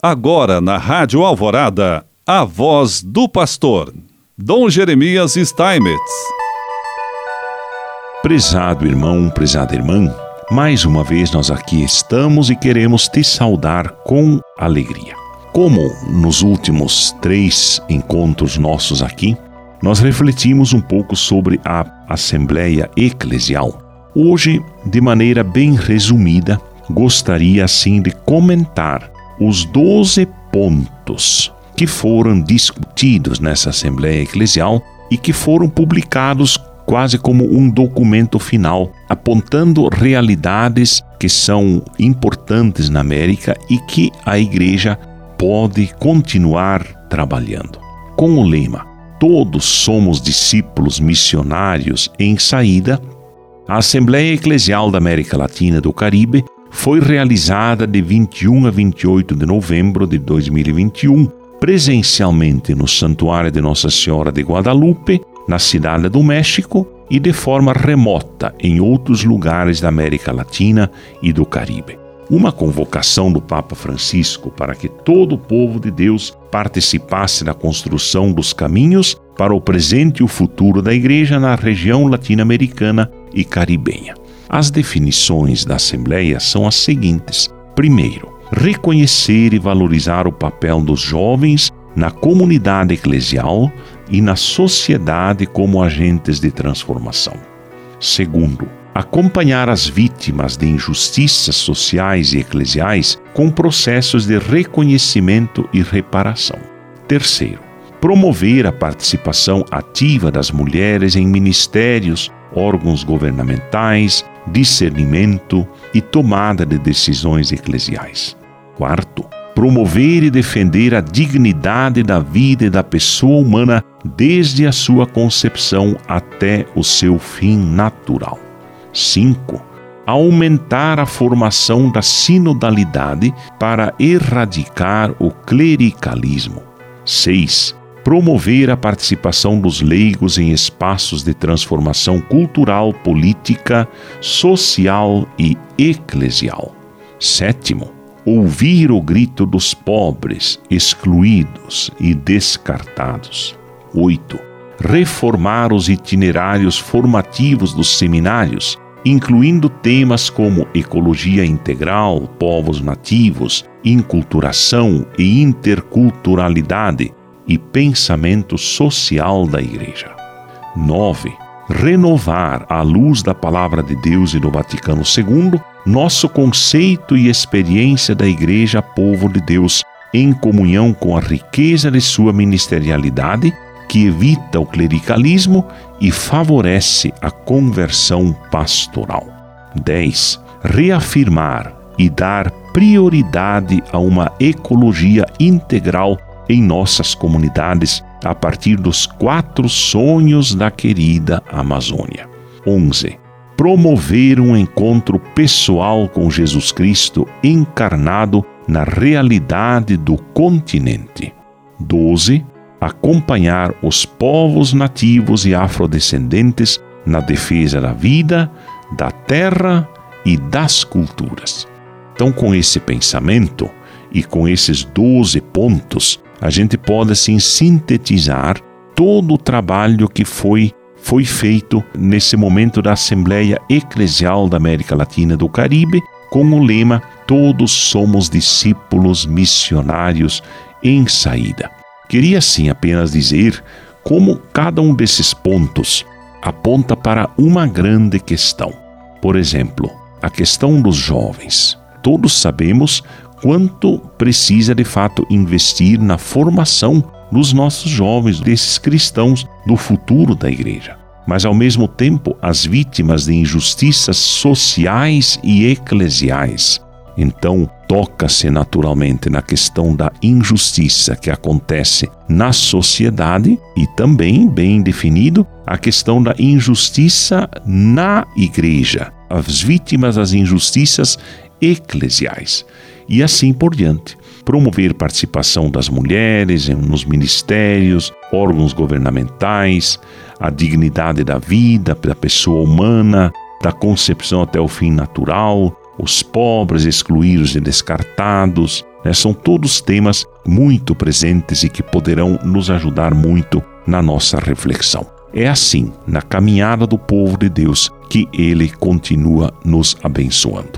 Agora na Rádio Alvorada, a voz do pastor, Dom Jeremias Steinmetz. Prezado irmão, prezada irmã, mais uma vez nós aqui estamos e queremos te saudar com alegria. Como nos últimos três encontros nossos aqui, nós refletimos um pouco sobre a Assembleia Eclesial. Hoje, de maneira bem resumida, gostaria assim de comentar os 12 pontos que foram discutidos nessa Assembleia Eclesial e que foram publicados quase como um documento final, apontando realidades que são importantes na América e que a Igreja pode continuar trabalhando. Com o lema Todos somos discípulos missionários em saída, a Assembleia Eclesial da América Latina e do Caribe foi realizada de 21 a 28 de novembro de 2021, presencialmente no Santuário de Nossa Senhora de Guadalupe, na Cidade do México, e de forma remota em outros lugares da América Latina e do Caribe. Uma convocação do Papa Francisco para que todo o povo de Deus participasse da construção dos caminhos para o presente e o futuro da Igreja na região latino-americana e caribenha. As definições da Assembleia são as seguintes: primeiro, reconhecer e valorizar o papel dos jovens na comunidade eclesial e na sociedade como agentes de transformação. Segundo, acompanhar as vítimas de injustiças sociais e eclesiais com processos de reconhecimento e reparação. Terceiro, promover a participação ativa das mulheres em ministérios, órgãos governamentais, discernimento e tomada de decisões eclesiais. Quarto, promover e defender a dignidade da vida e da pessoa humana desde a sua concepção até o seu fim natural. 5. Aumentar a formação da sinodalidade para erradicar o clericalismo. 6 promover a participação dos leigos em espaços de transformação cultural, política, social e eclesial. Sétimo, ouvir o grito dos pobres, excluídos e descartados. 8. Reformar os itinerários formativos dos seminários, incluindo temas como ecologia integral, povos nativos, inculturação e interculturalidade, e pensamento social da Igreja. 9. Renovar, à luz da Palavra de Deus e do Vaticano II, nosso conceito e experiência da Igreja Povo de Deus, em comunhão com a riqueza de sua ministerialidade, que evita o clericalismo e favorece a conversão pastoral. 10. Reafirmar e dar prioridade a uma ecologia integral em nossas comunidades a partir dos quatro sonhos da querida Amazônia. 11. Promover um encontro pessoal com Jesus Cristo encarnado na realidade do continente. 12. Acompanhar os povos nativos e afrodescendentes na defesa da vida, da terra e das culturas. Então, com esse pensamento e com esses 12 pontos, a gente pode assim sintetizar todo o trabalho que foi foi feito nesse momento da Assembleia Eclesial da América Latina e do Caribe, com o lema Todos somos discípulos missionários em saída. Queria sim apenas dizer como cada um desses pontos aponta para uma grande questão. Por exemplo, a questão dos jovens. Todos sabemos quanto precisa de fato investir na formação dos nossos jovens, desses cristãos do futuro da igreja. Mas ao mesmo tempo, as vítimas de injustiças sociais e eclesiais. Então, toca-se naturalmente na questão da injustiça que acontece na sociedade e também, bem definido, a questão da injustiça na igreja, as vítimas das injustiças eclesiais e assim por diante. Promover participação das mulheres nos ministérios, órgãos governamentais, a dignidade da vida, da pessoa humana, da concepção até o fim natural, os pobres, excluídos e descartados. Né? São todos temas muito presentes e que poderão nos ajudar muito na nossa reflexão. É assim, na caminhada do povo de Deus, que ele continua nos abençoando.